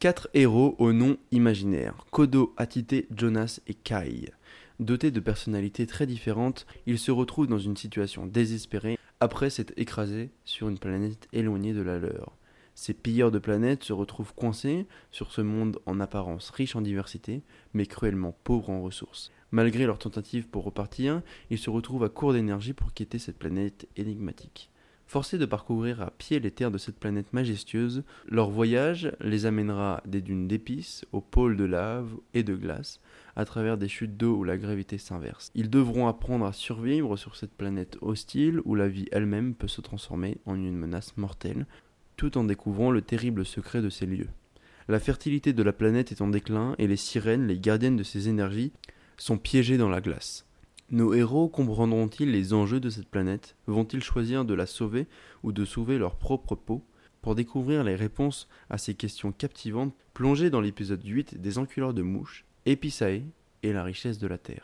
Quatre héros au nom imaginaire, Kodo, Atite, Jonas et Kai. Dotés de personnalités très différentes, ils se retrouvent dans une situation désespérée après s'être écrasés sur une planète éloignée de la leur. Ces pilleurs de planètes se retrouvent coincés sur ce monde en apparence riche en diversité, mais cruellement pauvre en ressources. Malgré leurs tentatives pour repartir, ils se retrouvent à court d'énergie pour quitter cette planète énigmatique. Forcés de parcourir à pied les terres de cette planète majestueuse, leur voyage les amènera des dunes d'épices aux pôles de lave et de glace, à travers des chutes d'eau où la gravité s'inverse. Ils devront apprendre à survivre sur cette planète hostile où la vie elle-même peut se transformer en une menace mortelle, tout en découvrant le terrible secret de ces lieux. La fertilité de la planète est en déclin et les sirènes, les gardiennes de ces énergies, sont piégées dans la glace. Nos héros comprendront-ils les enjeux de cette planète? Vont-ils choisir de la sauver ou de sauver leur propre peau? Pour découvrir les réponses à ces questions captivantes, plongez dans l'épisode 8 des enculeurs de mouches, Episae et la richesse de la Terre.